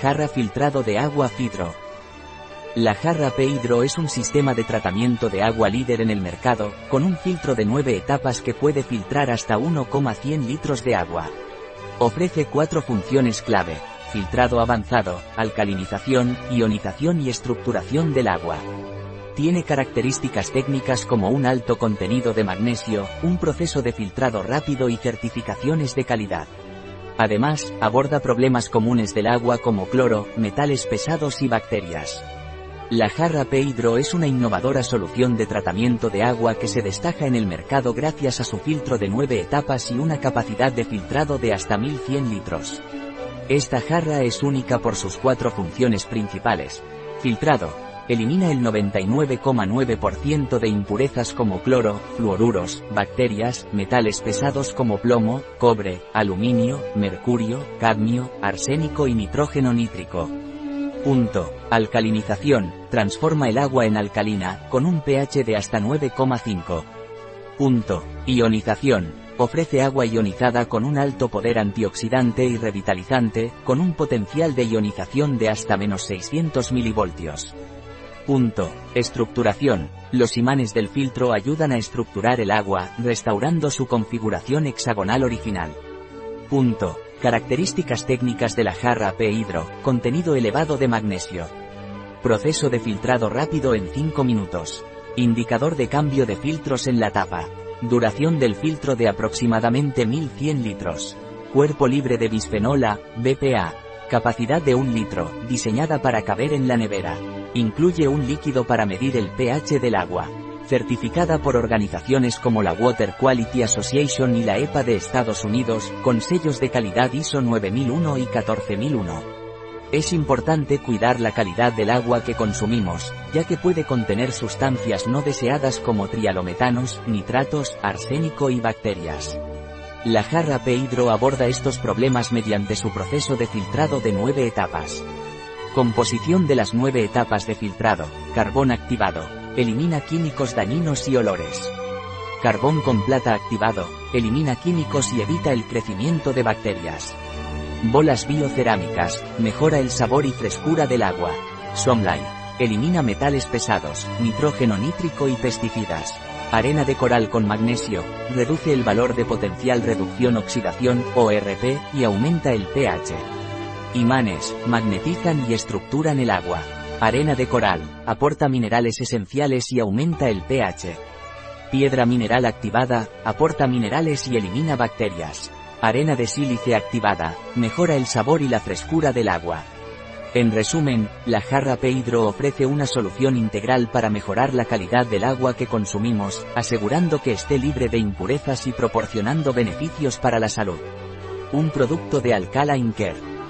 Jarra filtrado de agua Fidro. La jarra P-Hydro es un sistema de tratamiento de agua líder en el mercado, con un filtro de 9 etapas que puede filtrar hasta 1,100 litros de agua. Ofrece cuatro funciones clave, filtrado avanzado, alcalinización, ionización y estructuración del agua. Tiene características técnicas como un alto contenido de magnesio, un proceso de filtrado rápido y certificaciones de calidad. Además, aborda problemas comunes del agua como cloro, metales pesados y bacterias. La jarra P-Hydro es una innovadora solución de tratamiento de agua que se destaca en el mercado gracias a su filtro de 9 etapas y una capacidad de filtrado de hasta 1100 litros. Esta jarra es única por sus cuatro funciones principales. Filtrado. Elimina el 99,9% de impurezas como cloro, fluoruros, bacterias, metales pesados como plomo, cobre, aluminio, mercurio, cadmio, arsénico y nitrógeno nítrico. Punto. Alcalinización. Transforma el agua en alcalina, con un pH de hasta 9,5. Punto. Ionización. Ofrece agua ionizada con un alto poder antioxidante y revitalizante, con un potencial de ionización de hasta menos 600 milivoltios. Punto. Estructuración. Los imanes del filtro ayudan a estructurar el agua, restaurando su configuración hexagonal original. Punto. Características técnicas de la jarra P-Hydro, contenido elevado de magnesio. Proceso de filtrado rápido en 5 minutos. Indicador de cambio de filtros en la tapa. Duración del filtro de aproximadamente 1100 litros. Cuerpo libre de bisfenol A, BPA. Capacidad de 1 litro, diseñada para caber en la nevera. Incluye un líquido para medir el pH del agua certificada por organizaciones como la Water Quality Association y la EPA de Estados Unidos, con sellos de calidad ISO 9001 y 14001. Es importante cuidar la calidad del agua que consumimos, ya que puede contener sustancias no deseadas como trialometanos, nitratos, arsénico y bacterias. La jarra P-Hydro aborda estos problemas mediante su proceso de filtrado de nueve etapas. Composición de las nueve etapas de filtrado, carbón activado, Elimina químicos dañinos y olores. Carbón con plata activado, elimina químicos y evita el crecimiento de bacterias. Bolas biocerámicas, mejora el sabor y frescura del agua. Somlight, elimina metales pesados, nitrógeno nítrico y pesticidas. Arena de coral con magnesio, reduce el valor de potencial reducción oxidación, ORP, y aumenta el pH. Imanes, magnetizan y estructuran el agua. Arena de coral, aporta minerales esenciales y aumenta el pH. Piedra mineral activada, aporta minerales y elimina bacterias. Arena de sílice activada, mejora el sabor y la frescura del agua. En resumen, la jarra P-Hydro ofrece una solución integral para mejorar la calidad del agua que consumimos, asegurando que esté libre de impurezas y proporcionando beneficios para la salud. Un producto de Alcala Care.